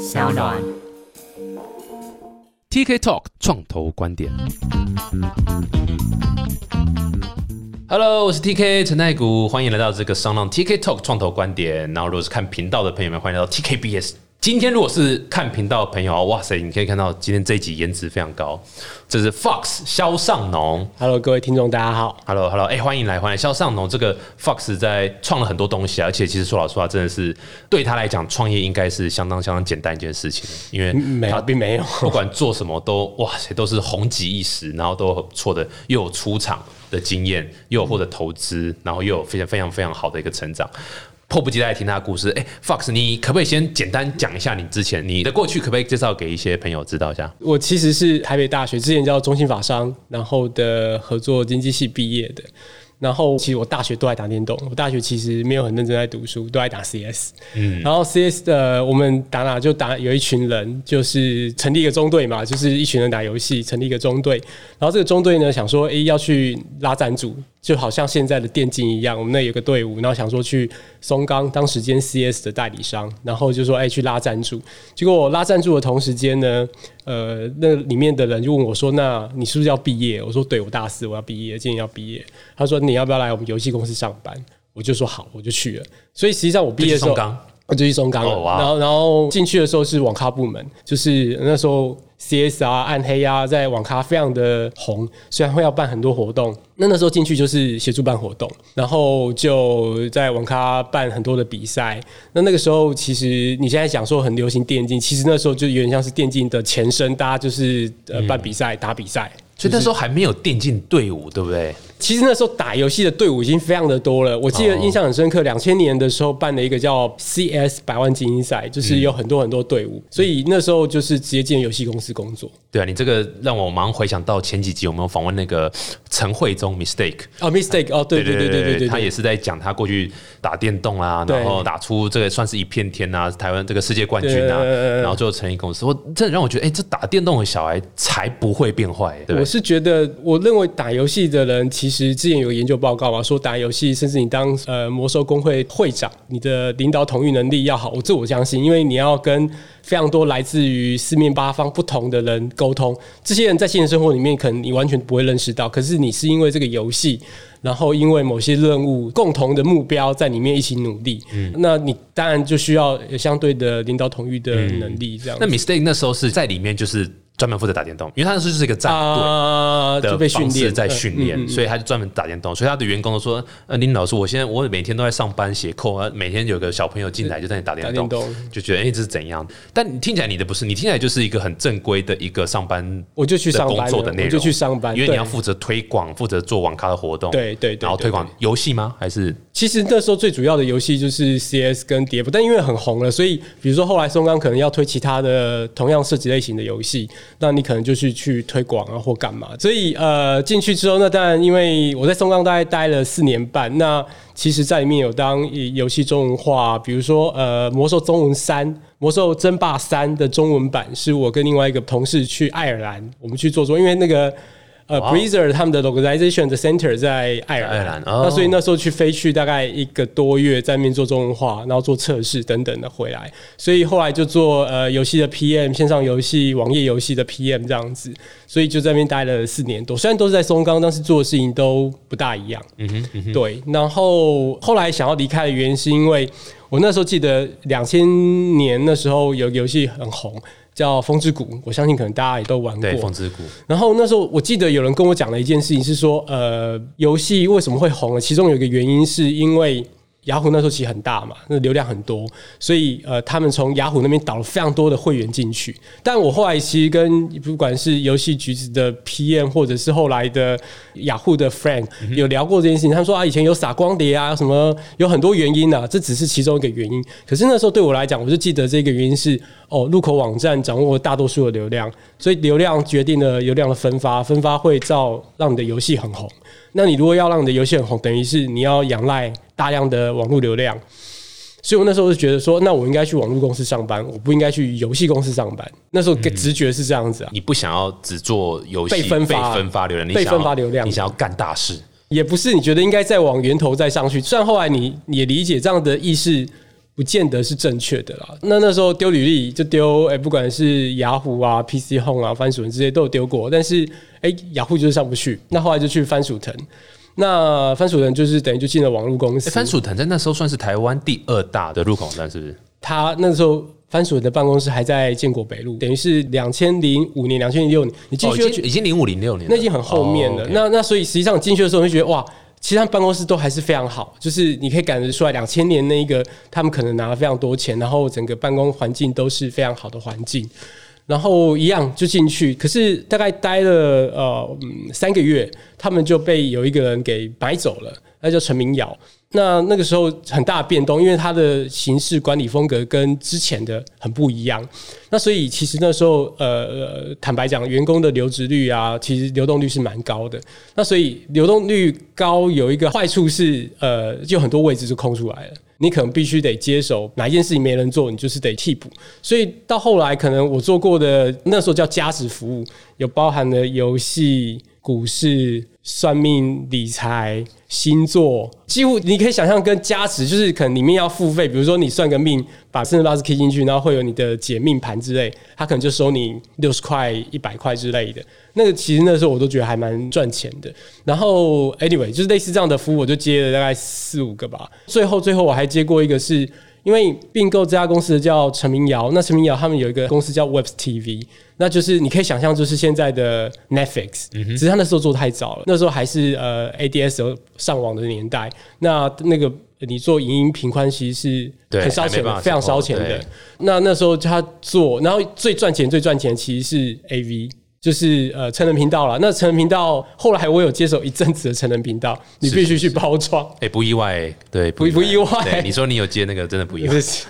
小暖。TK Talk 创投观点。Hello，我是 TK 陈太谷，欢迎来到这个商浪 TK Talk 创投观点。然后，如果是看频道的朋友们，欢迎来到 TKBS。今天如果是看频道的朋友，哇塞，你可以看到今天这一集颜值非常高，这是 Fox 肖尚农。Hello，各位听众，大家好。Hello，Hello，哎、欢迎来，欢迎肖尚农。这个 Fox 在创了很多东西啊，而且其实说老实话，真的是对他来讲，创业应该是相当相当简单一件事情，因为没有，他并没有。不管做什么都哇塞，都是红极一时，然后都错的，又有出场的经验，又有获得投资，然后又有非常非常非常好的一个成长。迫不及待听他的故事。哎、f o x 你可不可以先简单讲一下你之前你的过去，可不可以介绍给一些朋友知道一下？我其实是台北大学之前叫中兴法商，然后的合作经济系毕业的。然后其实我大学都在打电动，我大学其实没有很认真在读书，都在打 CS。嗯，然后 CS 的我们打打就打，有一群人就是成立一个中队嘛，就是一群人打游戏，成立一个中队。然后这个中队呢，想说，诶要去拉赞助，就好像现在的电竞一样，我们那有个队伍，然后想说去松冈当时间 CS 的代理商，然后就说，哎、去拉赞助。结果我拉赞助的同时间呢，呃，那里面的人就问我说：“那你是不是要毕业？”我说：“对，我大四，我要毕业，今年要毕业。”他说：“你要不要来我们游戏公司上班？”我就说：“好，我就去了。”所以实际上我毕业的时候就去松冈，我就去松冈了。哦哇然后，然后进去的时候是网咖部门，就是那时候 CS 啊、暗黑啊，在网咖非常的红，虽然会要办很多活动。那那时候进去就是协助办活动，然后就在网咖办很多的比赛。那那个时候，其实你现在讲说很流行电竞，其实那时候就有点像是电竞的前身，大家就是呃办比赛、打比赛。所以那时候还没有电竞队伍，对不对？其实那时候打游戏的队伍已经非常的多了。我记得印象很深刻，两千年的时候办了一个叫 CS 百万精英赛，就是有很多很多队伍，所以那时候就是直接进游戏公司工作。对啊，你这个让我马上回想到前几集有没有访问那个陈慧忠 Mistake。哦，mistake，哦，对对对对对对，他也是在讲他过去打电动啊，然后打出这个算是一片天啊，台湾这个世界冠军啊，然后最后成立公司。我真的让我觉得，哎、这打电动的小孩才不会变坏，对？我是觉得，我认为打游戏的人，其实之前有个研究报告嘛，说打游戏，甚至你当呃魔兽工会会长，你的领导统御能力要好，我这我相信，因为你要跟非常多来自于四面八方不同的人沟通，这些人在现实生活里面可能你完全不会认识到，可是你是因为这个游戏。然后因为某些任务、共同的目标在里面一起努力，嗯那你当然就需要有相对的领导统御的能力，这样子。那 Mistake 那时候是在里面就是专门负责打电动，因为他那时候就是一个战队。啊，的就被训练在训练，所以他就专门打电动，所以他的员工都说：“呃，林老师，我现在我每天都在上班写扣啊，每天有个小朋友进来就在那里打电动，就觉得哎、这是怎样？但你听起来你的不是，你听起来就是一个很正规的一个上班，我就去上班了工作的内容，我就去上班因为你要负责推广，负责做网咖的活动，对对对对然后推广游戏吗？还是其实那时候最主要的游戏就是 CS 跟 DF，但因为很红了，所以比如说后来松冈可能要推其他的同样设计类型的游戏，那你可能就是去推广啊或干嘛。所以呃进去之后，那当然因为我在松冈大概待了四年半，那其实在里面有当游戏中文化，比如说呃魔兽中文三。魔兽争霸三的中文版是我跟另外一个同事去爱尔兰，我们去做做，因为那个呃 Blizzard 他们的 localization 的 center 在爱尔兰，那所以那时候去飞去大概一个多月，在那边做中文化，然后做测试等等的回来，所以后来就做呃游戏的 PM，线上游戏、网页游戏的 PM 这样子，所以就在那边待了四年多，虽然都是在松冈，但是做的事情都不大一样。嗯哼，对。然后后来想要离开的原因是因为我那时候记得两千年那时候有个游戏很红。叫《风之谷》，我相信可能大家也都玩过。对风之谷？然后那时候我记得有人跟我讲了一件事情，是说，呃，游戏为什么会红了？其中有一个原因是因为雅虎那时候其实很大嘛，那流量很多，所以呃，他们从雅虎那边导了非常多的会员进去。但我后来其实跟不管是游戏橘子的 PM，或者是后来的雅虎的 Frank 有聊过这件事情，他们说啊，以前有撒光碟啊，什么有很多原因啊，这只是其中一个原因。可是那时候对我来讲，我就记得这个原因是哦，入口网站掌握了大多数的流量，所以流量决定了流量的分发，分发会造让你的游戏很红。那你如果要让你的游戏很红，等于是你要仰赖大量的网络流量。所以我那时候就觉得说，那我应该去网络公司上班，我不应该去游戏公司上班。那时候的直觉是这样子啊，你不想要只做游戏被分发被分发流量，你被想发流量你想要干大事。也不是你觉得应该再往源头再上去。虽然后来你你也理解这样的意识不不见得是正确的啦。那那时候丢履历就丢，哎、不管是雅虎啊、PC Home 啊、番薯藤这些都有丢过，但是哎，雅虎就是上不去。那后来就去番薯藤，那番薯藤就是等于就进了网络公司。诶番薯藤在那时候算是台湾第二大的入口网站，是不是？他那时候番薯藤的办公室还在建国北路，等于是两千零五年、两千零六年，你进哦，去就已经零五零六年，那已经很后面了。那那所以实际上进去的时候，你就觉得哇，其实他们办公室都还是非常好，就是你可以感觉出来，两千年那一个他们可能拿了非常多钱，然后整个办公环境都是非常好的环境。然后一样就进去，可是大概待了呃、嗯、三个月，他们就被有一个人给买走了，那叫陈明尧。那那个时候很大变动，因为它的形式管理风格跟之前的很不一样。那所以其实那时候呃，坦白讲，员工的留职率啊，其实流动率是蛮高的。那所以流动率高有一个坏处是，呃，就很多位置就空出来了。你可能必须得接手哪一件事情没人做，你就是得替补。所以到后来，可能我做过的那时候叫价值服务，有包含了游戏、股市、算命、理财、星座，几乎你可以想象跟加持，就是可能里面要付费，比如说你算个命，把生辰八字 K 进去，然后会有你的解命盘之类，他可能就收你六十块、一百块之类的。那个其实那时候我都觉得还蛮赚钱的。然后 anyway，就是类似这样的服务，我就接了大概四五个吧。最后最后我还接过一个是。因为并购这家公司叫陈明尧，那陈明尧他们有一个公司叫 Webs TV，那就是你可以想象，就是现在的 Netflix，、只是他那时候做太早了，那时候还是呃 ADS 上网的年代，那那个你做影音频宽其实是很烧钱非常烧钱的。那那时候他做，然后最赚钱最赚钱其实是 AV。就是呃成人频道了，那成人频道后来我有接手一阵子的成人频道，你必须去包装，哎、不意外，对，不不意外对，你说你有接那个，真的不意外不。是，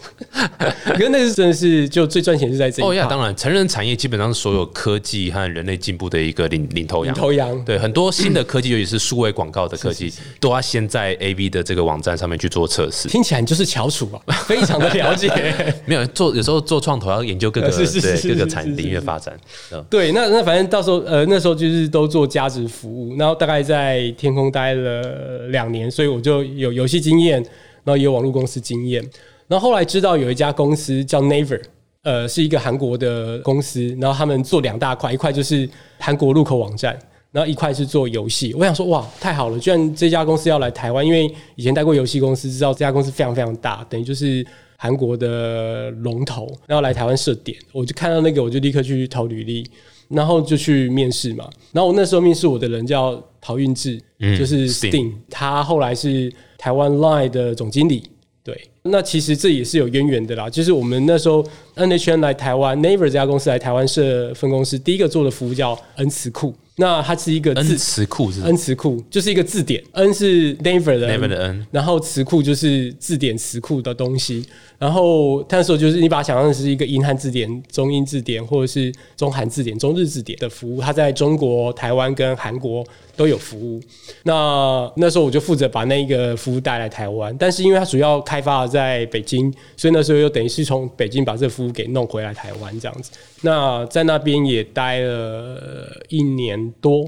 可是那是真的是就最赚钱是在这一哦呀，当然，成人产业基本上是所有科技和人类进步的一个领领头羊。领头羊对很多新的科技，尤其是数位广告的科技，都要先在 A V 的这个网站上面去做测试。听起来你就是翘楚啊，非常的了解。没有做，有时候做创投要研究各个对各个产领域的发展。嗯对，那那反正到时候呃那时候就是都做价值服务，然后大概在天空待了两年，所以我就有游戏经验，然后也有网络公司经验。然后后来知道有一家公司叫 Naver，呃，是一个韩国的公司，然后他们做两大块，一块就是韩国入口网站。然后一块是做游戏，我想说哇，太好了！居然这家公司要来台湾，因为以前待过游戏公司，知道这家公司非常非常大，等于就是韩国的龙头，然后来台湾设点，我就看到那个，我就立刻去投履历，然后就去面试嘛。然后我那时候面试我的人叫陶运志，就是 Sting 他后来是台湾 Line 的总经理。对，那其实这也是有渊源的啦。就是我们那时候 NHN 来台湾，Naver 这家公司来台湾设分公司，第一个做的服务叫 N 词库。那它是一个 N 字词库是 N 词库，就是一个字典，N 是 Naver 的 N 然后词库就是字典词库的东西。然后那时候就是你把它想象是一个英汉字典、中英字典或者是中韩字典、中日字典的服务，它在中国、台湾跟韩国都有服务。那那时候我就负责把那一个服务带来台湾，但是因为它主要开发在北京，所以那时候又等于是从北京把这个服务给弄回来台湾这样子。那在那边也待了一年多。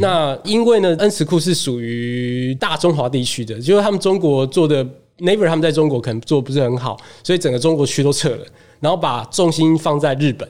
那因为呢，恩慈库是属于大中华地区的，就是他们中国做的 Naver 他们在中国可能做得不是很好，所以整个中国区都撤了，然后把重心放在日本。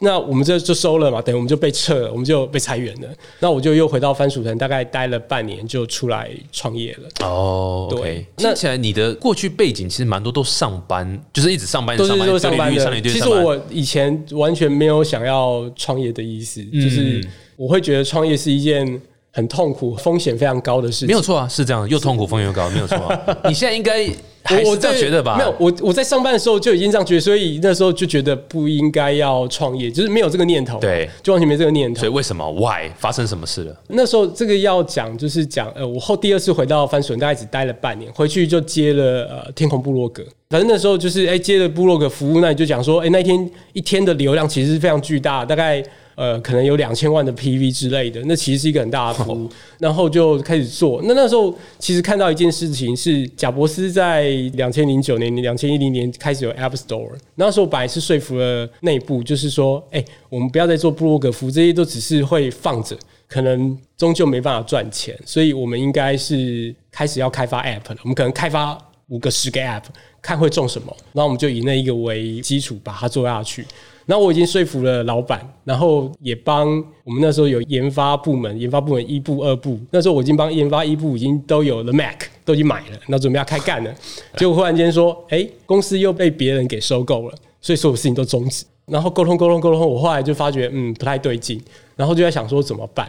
那我们这就收了嘛，等于我们就被撤了，我们就被裁员了。那我就又回到番薯藤，大概待了半年就出来创业了。哦对听起来你的过去背景其实蛮多都上班，就是一直上班，都是直上班，都上班的。其实我以前完全没有想要创业的意思，就是我会觉得创业是一件很痛苦、风险非常高的事情。没有错啊，是这样，又痛苦风险又高，没有错啊。你现在应该还是这样觉得吧？没有，我我在上班的时候就已经这样觉得，所以那时候就觉得不应该要创业，就是没有这个念头。对，就完全没这个念头所以。为什么？Why 发生什么事了？那时候这个要讲，就是讲呃，我后第二次回到番薯人，大概只待了半年，回去就接了呃天空部落格。反正那时候就是哎、接了部落格服务，那你就讲说哎、那一天一天的流量其实是非常巨大，大概呃可能有两千万的 PV 之类的，那其实是一个很大的服务。然后就开始做。那那时候其实看到一件事情是，贾伯斯在两千零九年、两千一零年开始有 App Store，那时候本来是说服了内部，就是说，哎、我们不要再做布洛格服务，这些都只是会放着。可能终究没办法赚钱，所以我们应该是开始要开发 App 了。我们可能开发五个、十个 App，看会中什么，然后我们就以那一个为基础把它做下去。然后我已经说服了老板，然后也帮我们那时候有研发部门，研发部门一部、二部，那时候我已经帮研发一部已经都有了 Mac，都已经买了，那准备要开干了。结果忽然间说，哎，公司又被别人给收购了，所以所有事情都终止。然后沟通沟通沟通，我后来就发觉，嗯，不太对劲，然后就在想说怎么办。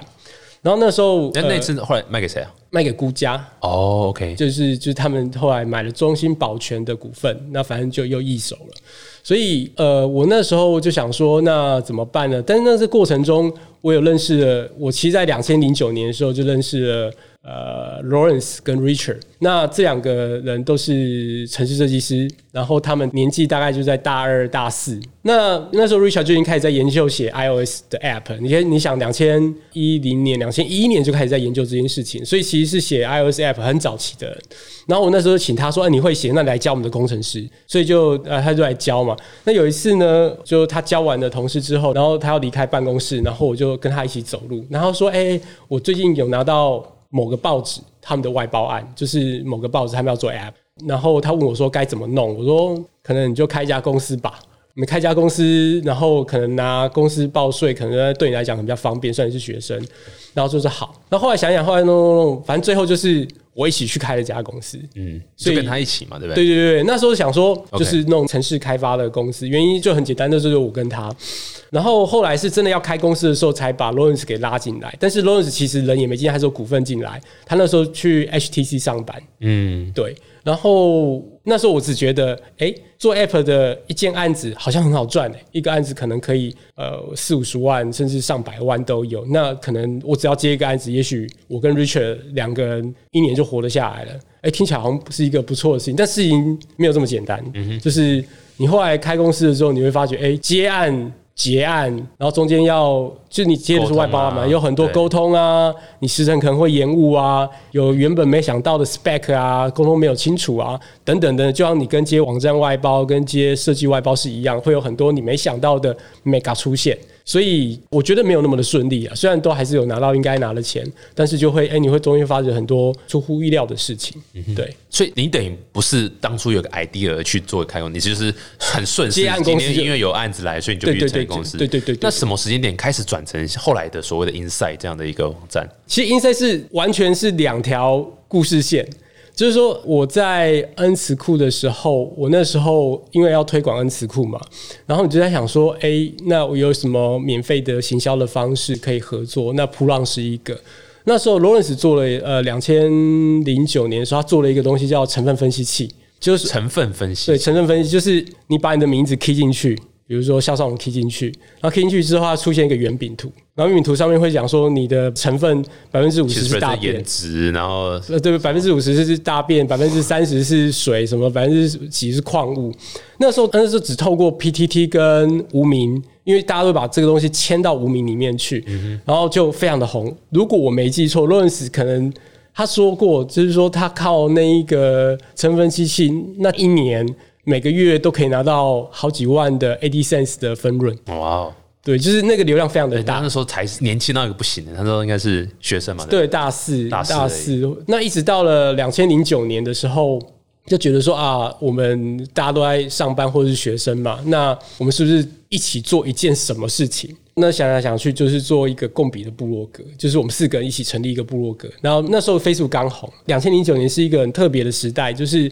然后那时候，那那次后来卖给谁啊？卖给孤家。哦，OK，就是就是他们后来买了中兴保全的股份，那反正就又易手了。所以，呃，我那时候就想说，那怎么办呢？但是那这过程中，我有认识了，我其实，在两千零九年的时候就认识了。呃，Lawrence 跟 Richard，那这两个人都是城市设计师，然后他们年纪大概就在大二、大四。那那时候 Richard 就已经开始在研究写 iOS 的 App。你先，你想，两千一零年、两千一一年就开始在研究这件事情，所以其实是写 iOS App 很早期的。然后我那时候请他说：“哎，你会写，那你来教我们的工程师。”所以就呃，他就来教嘛。那有一次呢，就他教完了同事之后，然后他要离开办公室，然后我就跟他一起走路，然后说：“哎，我最近有拿到。”某个报纸他们的外包案，就是某个报纸他们要做 App，然后他问我说该怎么弄，我说可能你就开一家公司吧，你开一家公司，然后可能拿公司报税，可能对你来讲比较方便，算你是学生，然后就是好。那后来想想，后来弄弄弄，反正最后就是我一起去开了家公司，嗯，所以跟他一起嘛，对不对？对对对，那时候想说就是弄城市开发的公司，原因就很简单，那时候我跟他。然后后来是真的要开公司的时候，才把 Lawrence 给拉进来。但是 Lawrence 其实人也没进，还是有股份进来。他那时候去 HTC 上班，嗯，对。然后那时候我只觉得，哎，做 App 的一件案子好像很好赚诶，一个案子可能可以呃四五十万，甚至上百万都有。那可能我只要接一个案子，也许我跟 Richard 两个人一年就活得下来了。哎，听起来好像是一个不错的事情，但事情没有这么简单。嗯就是你后来开公司的时候，你会发觉，哎，接案。结案，然后中间要就你接的是外包嘛，有很多沟通啊，你时程可能会延误啊，有原本没想到的 spec 啊，沟通没有清楚啊，等等的，就像你跟接网站外包、跟接设计外包是一样，会有很多你没想到的 mega 出现。所以我觉得没有那么的顺利啊，虽然都还是有拿到应该拿的钱，但是就会哎，你会中间发生很多出乎意料的事情。对，所以你等于不是当初有个 idea 去做开公司，你就是很顺势。接案公司因为有案子来，所以你就变成公司。对对对。那什么时间点开始转成后来的所谓的 Inside 这样的一个网站？其实 Inside 是完全是两条故事线。就是说，我在恩词库的时候，我那时候因为要推广恩词库嘛，然后你就在想说，哎，那我有什么免费的行销的方式可以合作？那普朗是一个。那时候 Lawrence 做了，呃，两千零九年的时候，他做了一个东西叫成分分析器，就是成分分析。对，成分分析就是你把你的名字 key 进去。比如说，销售网 key 进去，然后 key 进去之后，它出现一个圆饼图，然后圆饼图上面会讲说你的成分百分之五十是大便，然后呃对，百分之五十是大便，百分之三十是水，什么百分之几是矿物。那时候那时候只透过 PTT 跟无名，因为大家都把这个东西迁到无名里面去，然后就非常的红。如果我没记错，Lawrence 可能他说过，就是说他靠那一个成分机器那一年。每个月都可以拿到好几万的 AdSense 的分润。哇，对，就是那个流量非常的大。那时候才年轻到一个不行的，那时候应该是学生嘛。对，大四，大四。那一直到了两千零九年的时候，就觉得说啊，我们大家都在上班或者是学生嘛，那我们是不是一起做一件什么事情？那想来想去，就是做一个共笔的部落格，就是我们四个人一起成立一个部落格。然后那时候 Facebook 刚红，两千零九年是一个很特别的时代，就是。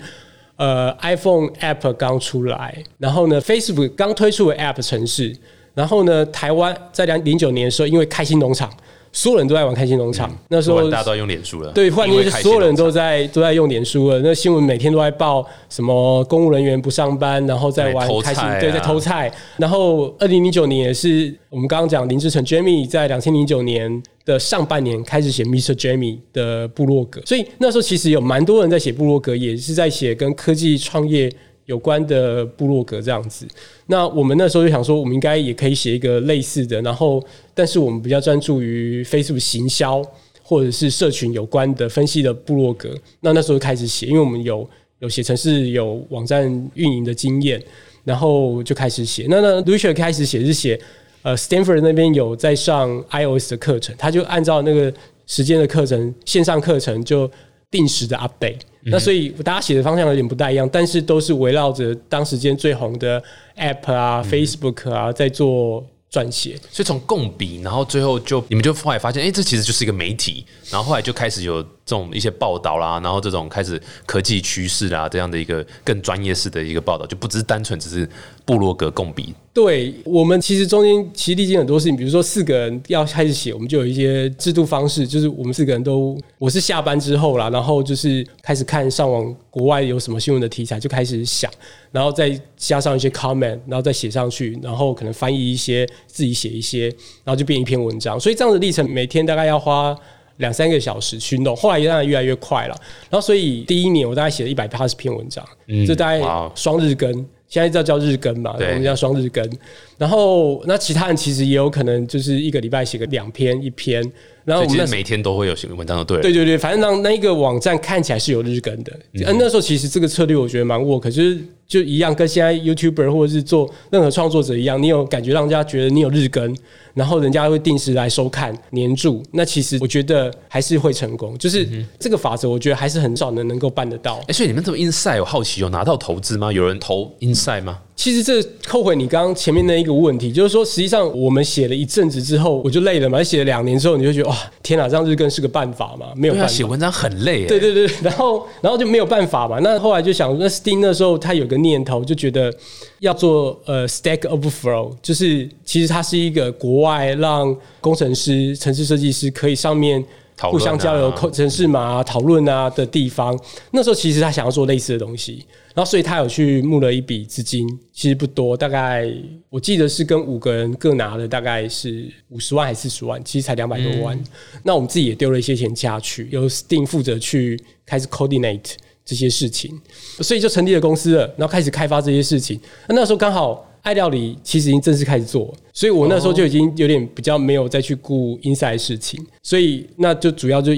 呃，iPhone App 刚出来，然后呢，Facebook 刚推出的 App 城市，然后呢，台湾在两零九年的时候，因为开心农场。所有人都在玩开心农场，那时候大家都在用脸书了。对，换言之，所有人都在都在用脸书了。那新闻每天都在报什么公务人员不上班，然后在玩开心，对，在偷菜。然后二零零九年也是我们刚刚讲林志成 Jamie 在两千零九年的上半年开始写 Mr. Jamie 的部落格，所以那时候其实有蛮多人在写部落格，也是在写跟科技创业。有关的部落格这样子，那我们那时候就想说，我们应该也可以写一个类似的，然后，但是我们比较专注于 Facebook 行销或者是社群有关的分析的部落格。那那时候开始写，因为我们有有写程式、有网站运营的经验，然后就开始写。那那 Richard 开始写是写，呃，Stanford 那边有在上 iOS 的课程，他就按照那个时间的课程，线上课程就。定时的 update。那所以大家写的方向有点不大一样，但是都是围绕着当时间最红的 app 啊、Facebook 啊在做撰写。所以从共笔，然后最后就你们就后来发现，哎、这其实就是一个媒体，然后后来就开始有这种一些报道啦，然后这种开始科技趋势啦这样的一个更专业式的一个报道，就不只是单纯只是部落格共笔。对我们其实中间其实历经很多事情，比如说四个人要开始写，我们就有一些制度方式，就是我们四个人都我是下班之后啦，然后就是开始看上网国外有什么新闻的题材，就开始想，然后再加上一些 comment，然后再写上去，然后可能翻译一些，自己写一些，然后就变一篇文章。所以这样的历程每天大概要花。两三个小时去弄，后来当然越来越快了。然后，所以第一年我大概写了一百八十篇文章，这大概双日更，现在叫叫日更嘛，我们叫双日更。然后，那其他人其实也有可能就是一个礼拜写个两篇一篇。然后我们每天都会有新闻文章，的对。对对对，反正让那一个网站看起来是有日更的。嗯，那时候其实这个策略我觉得蛮 work，就是就一样跟现在 YouTuber 或者是做任何创作者一样，你有感觉让人家觉得你有日更，然后人家会定时来收看黏住，那其实我觉得还是会成功。就是这个法则，我觉得还是很少能能够办得到。哎、所以你们这么 inside，我好奇有拿到投资吗？有人投 inside 吗？其实这扣回你刚刚前面那一个问题，就是说，实际上我们写了一阵子之后，我就累了嘛。写了两年之后，你就觉得哇，天哪，这样日更是个办法嘛？没有办法。写文章很累、欸。对对对，然后然后就没有办法嘛。那后来就想，那 Steam 那时候他有个念头，就觉得要做呃 Stack Overflow，就是其实它是一个国外让工程师、城市设计师可以上面。互相交流、扣城市码啊、讨论啊的地方，那时候其实他想要做类似的东西，然后所以他有去募了一笔资金，其实不多，大概我记得是跟五个人各拿了大概是五十万还是四十万，其实才两百多万。那我们自己也丢了一些钱下去，由 Steam 负责去开始 coordinate 这些事情，所以就成立了公司了，然后开始开发这些事情。那那时候刚好爱料理其实已经正式开始做，所以我那时候就已经有点比较没有再去顾 inside 的事情，所以那就主要就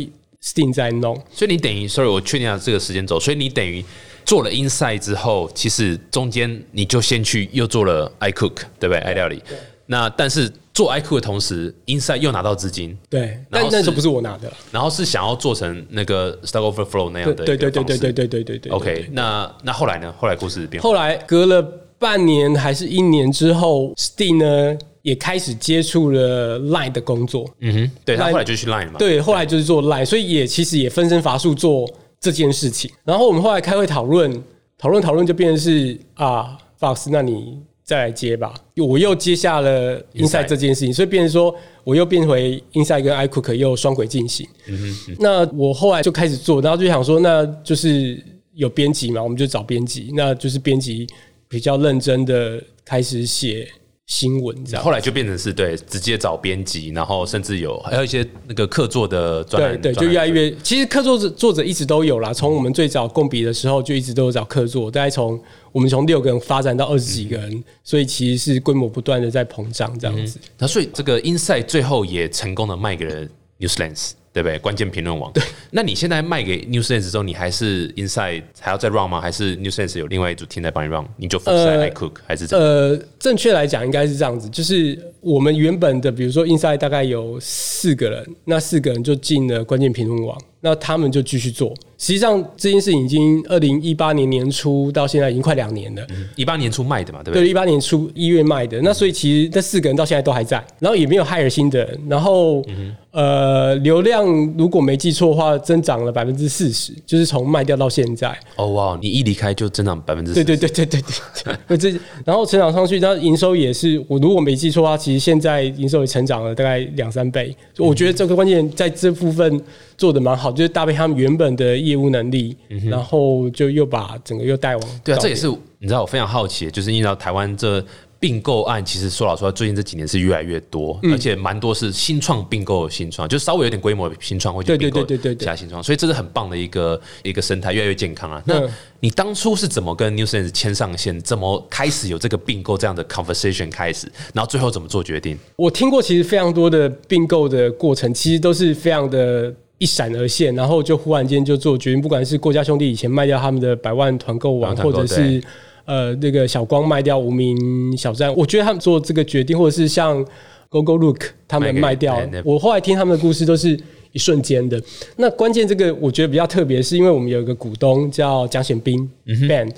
Steam 在弄。所以你等于，sorry，我确定了这个时间轴，所以你等于做了 inside 之后，其实中间你就先去又做了 iCook，对不对？爱料理。那但是做 iCook 的同时，inside 又拿到资金，对，但那时候不是我拿的。然后是想要做成那个 Stack Overflow 那样的对对对对对对对对对。OK，那那后来呢？后来故事变。后来隔了半年还是一年之后，Steam 呢也开始接触了 Line 的工作。嗯哼，对他后来就去 Line 了嘛。对，后来就是做 Line，所以也其实也分身乏术做这件事情。然后我们后来开会讨论，讨论讨论就变成是啊，Fox，那你再来接吧。我又接下了 Inside Inside 这件事情，所以变成说我又变回 Inside 跟 iCook 又双轨进行。嗯哼那我后来就开始做，然后就想说，那就是有编辑嘛，我们就找编辑，那就是编辑比较认真的开始写新闻这样。后来就变成是对直接找编辑，然后甚至有还有一些那个客座的专栏，对对，就越来越。其实客作者作者一直都有啦，从我们最早共笔的时候就一直都有找客座，大概从我们从六个人发展到二十几个人，所以其实是规模不断的在膨胀这样子。那所以这个 Inside 最后也成功的卖给了 Newslands，对不对？关键评论网。对，那你现在卖给 Newslands 之后，你还是 Inside 还要再 run 吗？还是 Newslands 有另外一组 team 在帮你 run？你就 focus 在呃 iCook 还是怎么？呃，正确来讲应该是这样子，就是我们原本的，比如说 Inside 大概有四个人，那四个人就进了关键评论网，那他们就继续做。实际上这件事已经二零一八年年初到现在已经快两年了。一八年初卖的嘛，对不对？对，一八年初一月卖的，那所以其实这四个人到现在都还在，然后也没有 hire 新的人，然后、呃，流量如果没记错的话，增长了百分之四十，就是从卖掉到现在。哦哇，你一离开就增长百分之对对对对对对对，这然后成长上去，那营收也是，我如果没记错的话，其实现在营收也成长了大概两三倍。我觉得这个关键在这部分做的蛮好，就是搭配他们原本的业务能力，然后就又把整个又带往对啊，这也是你知道我非常好奇，就是因为台湾这并购案，其实说老实话，最近这几年是越来越多，嗯而且蛮多是新创并购新创，就稍微有点规模的新创会去并购对对对对其他新创，所以这是很棒的一个一个生态，越来越健康啊。那嗯你当初是怎么跟 Newsense 牵上线？怎么开始有这个并购这样的 conversation 开始？然后最后怎么做决定？我听过其实非常多的并购的过程，其实都是非常的一闪而现，然后就忽然间就做决定，不管是郭家兄弟以前卖掉他们的百万团购网，或者是呃那个小光卖掉无名小站，我觉得他们做这个决定，或者是像 GoGo Look 他们卖掉我后来听他们的故事都是。一瞬间的。那关键这个我觉得比较特别，是因为我们有一个股东叫蒋显斌 Ben，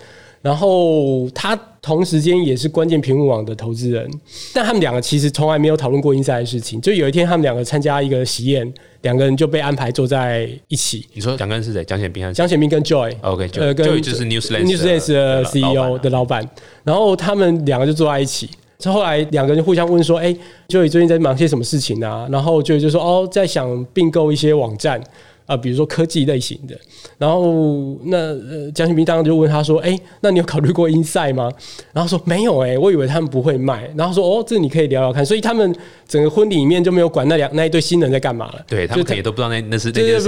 然后他同时间也是关键屏幕网的投资人，但他们两个其实从来没有讨论过 Inside 的事情。就有一天他们两个参加一个喜宴，两个人就被安排坐在一起。你说两个人是谁？蒋显斌还是蒋显斌跟 Joy。OK，呃，跟 Joy 就是 Newslands 的 CEO 的老板，然后他们两个就坐在一起。后来两个人互相问说：“哎，Joy 最近在忙些什么事情啊？”然后 Joy 就说：“哦，在想并购一些网站啊、比如说科技类型的。”然后那呃，蒋显斌当时就问他说：“哎，那你有考虑过 Inside 吗？”然后说：“没有哎、我以为他们不会卖。”然后说：“哦，这你可以聊聊看。”所以他们整个婚礼里面就没有管那两那一对新人在干嘛了。对他们可能也都不知道那那是。对，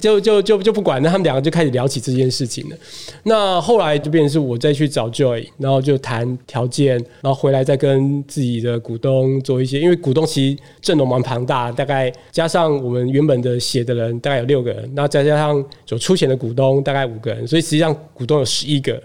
就就就就不管，那他们两个就开始聊起这件事情了。那后来就变成是我再去找 Joy，然后就谈条件，然后回来再跟自己的股东做一些，因为股东其实阵容蛮庞大，大概加上我们原本的写的人大概有六个人，那再加上有出钱的股东大概五个人，所以实际上股东有十一个。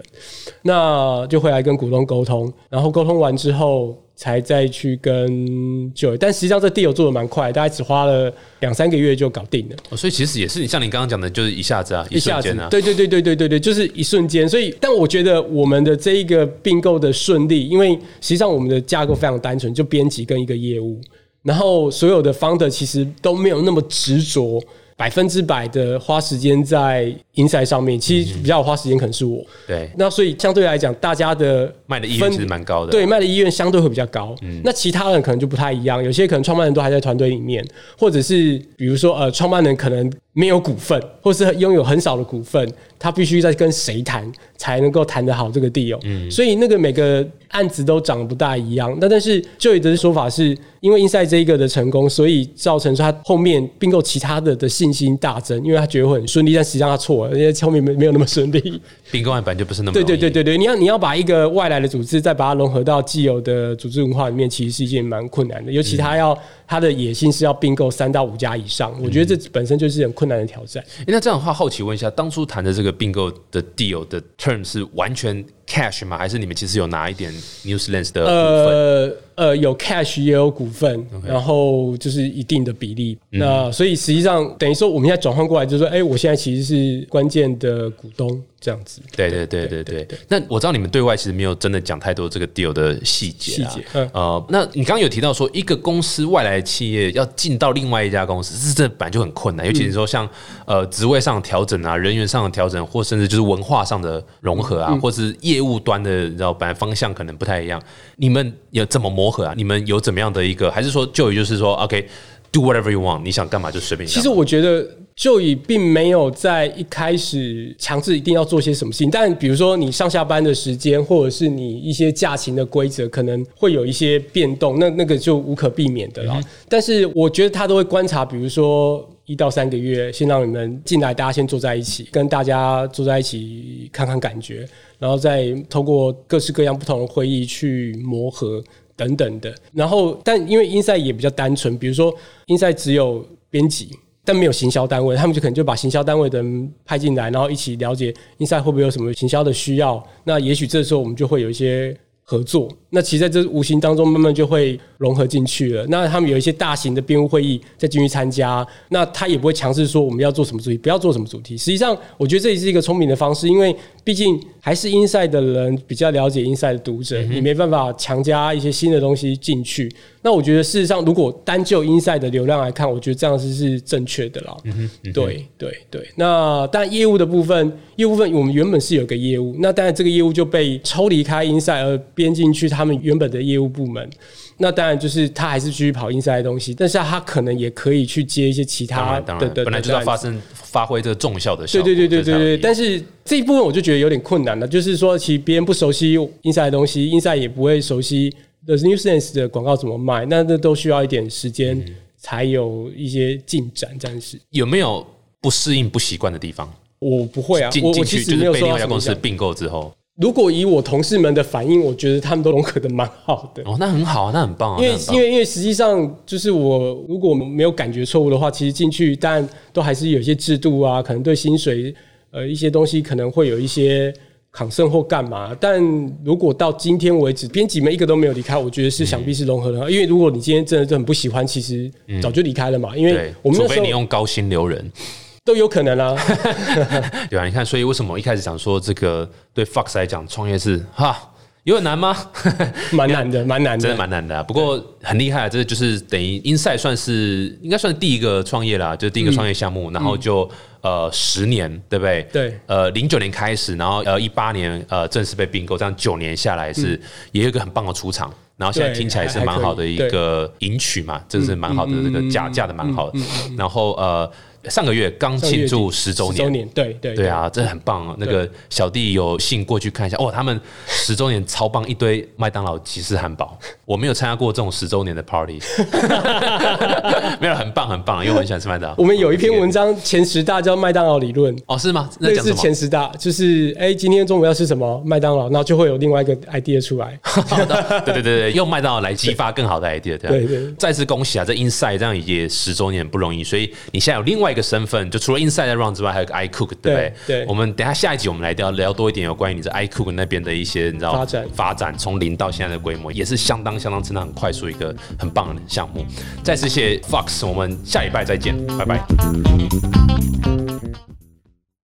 那就回来跟股东沟通，然后沟通完之后。才再去跟就但实际上这 deal 做的蛮快，大概只花了两三个月就搞定了。所以其实也是像你刚刚讲的，就是一下子啊，一下子瞬间啊，，对对对对对对对，就是一瞬间。所以，但我觉得我们的这一个并购的顺利，因为实际上我们的架构非常单纯，就编辑跟一个业务，然后所有的 founder 其实都没有那么执着。百分之百的花时间在 inside 上面，其实比较花时间可能是我。对，那所以相对来讲，大家的卖的意愿其实蛮高的。对，卖的意愿相对会比较高。嗯那其他人可能就不太一样，有些可能创办人都还在团队里面，或者是比如说呃，创办人可能没有股份，或是拥有很少的股份，他必须在跟谁谈才能够谈得好这个 deal。所以那个每个案子都长得不大一样。那但是就有的说法是因为 Inside 这一个的成功，所以造成说他后面并购其他的的信心大增，因为他觉得会很顺利，但实际上他错了，因为后面没没有那么顺利。并购案本来就不是那么对对对对对，你要你要把一个外来的组织再把它融合到既有的组织文化里面，其实是一件蛮困难的。尤其他要他的野心是要并购三到五家以上，我觉得这本身就是很困难的挑战。诶那这样的话，好奇问一下，当初谈的这个并购的 deal 的 term 是完全 cash 吗？还是你们其实有拿一点 Newslands 的股份？呃呃，有 cash 也有股份，然后就是一定的比例。那所以实际上等于说，我们现在转换过来，就是说，哎，我现在其实是关键的股东这样子。对对对对对。那我知道你们对外其实没有真的讲太多这个 deal 的细节啊细节嗯呃，那你刚刚有提到说，一个公司外来的企业要进到另外一家公司，这这本来就很困难，尤其是说像呃职位上的调整啊、人员上的调整，或甚至就是文化上的融合啊，或是业务端的，你知道，本来方向可能不太一样，你们有怎么磨合啊？你们有怎么样的一个，还是说就就是说，OK。Do whatever you want，你想干嘛就随便。其实我觉得就以并没有在一开始强制一定要做些什么事情，但比如说你上下班的时间，或者是你一些假期的规则，可能会有一些变动，那那个就无可避免的啦。但是我觉得他都会观察，比如说。一到三个月，先让你们进来，大家先坐在一起，跟大家坐在一起看看感觉，然后再通过各式各样不同的会议去磨合。等等的，然后但因为 Inside 也比较单纯，比如说 Inside 只有编辑，但没有行销单位，他们就可能就把行销单位的人派进来，然后一起了解 Inside 会不会有什么行销的需要。那也许这时候我们就会有一些合作。那其实在这无形当中慢慢就会融合进去了。那他们有一些大型的编务会议再进去参加，那他也不会强制说我们要做什么主题，不要做什么主题。实际上，我觉得这也是一个聪明的方式，因为毕竟还是 Inside 的人比较了解 Inside 的读者，你没办法强加一些新的东西进去。那我觉得事实上，如果单就 Inside 的流量来看，我觉得这样是是正确的啦。对对对。那但业务的部分，业务部分我们原本是有个业务，那当然这个业务就被抽离开 Inside 而编进去他们原本的业务部门。那当然就是他还是继续跑 Inside 的东西，但是他可能也可以去接一些其他的的本来就是要发生发挥这个重效的效对果。对对对对对，但是这一部分我就觉得有点困难了，就是说，其实别人不熟悉 Inside 的东西，Inside 也不会熟悉 The New Sense 的广告怎么卖，那那都需要一点时间嗯才有一些进展。暂时有没有不适应、不习惯的地方？我不会啊，我我进进去就是其实没有受被另外一家。公司并购之后，如果以我同事们的反应，我觉得他们都融合的蛮好的。哦，那很好啊，那很棒啊，因为因为因为实际上就是我如果没有感觉错误的话，其实进去但都还是有一些制度啊，可能对薪水呃一些东西可能会有一些抗胜或干嘛。但如果到今天为止，编辑们一个都没有离开，我觉得是想必是融合的。因为如果你今天真的是很不喜欢，其实早就离开了嘛。因为，我们除非你用高薪留人，都有可能啊。对啊，你看，所以为什么我一开始讲说这个对 Fox 来讲创业是哈有很难吗？蛮难的，蛮难的真的的。蛮难的、啊，不过很厉害，这就是等于 Inside 算是应该算是第一个创业啦，就是第一个创业项目，然后就呃十年，对不对？对呃零九年开始，然后呃一八年呃正式被并购，这样九年下来是也有一个很棒的出场。然后现在对听起来是还蛮好的一个迎曲嘛，这个是蛮好的，这个价价的蛮好的。然后呃上个月刚庆祝十周年，十周年，对对对啊，真的很棒啊！那个小弟有幸过去看一下，哦，他们十周年超棒，一堆麦当劳骑士汉堡。我没有参加过这种十周年的 party，没有，很棒很棒，因为我很喜欢吃麦当劳。我们有一篇文章，前十大叫麦当劳理论，哦，是吗？那那是？前十大，就是哎、今天中午要吃什么？麦当劳，然后就会有另外一个 idea 出来。对对对对，用麦当劳来激发更好的 idea，对对对再次恭喜啊！这 Inside 这样也十周年不容易，所以你现在有另外一个身份，就除了 Inside 在 Run 之外，还有个 iCook，对不对？对对我们等一下下一集我们来聊聊多一点有关于你在 iCook 那边的一些你知道发展发展，从零到现在的规模，也是相当相当真的很快速一个很棒的项目。再次谢谢 Fox，我们下礼拜再见，拜拜。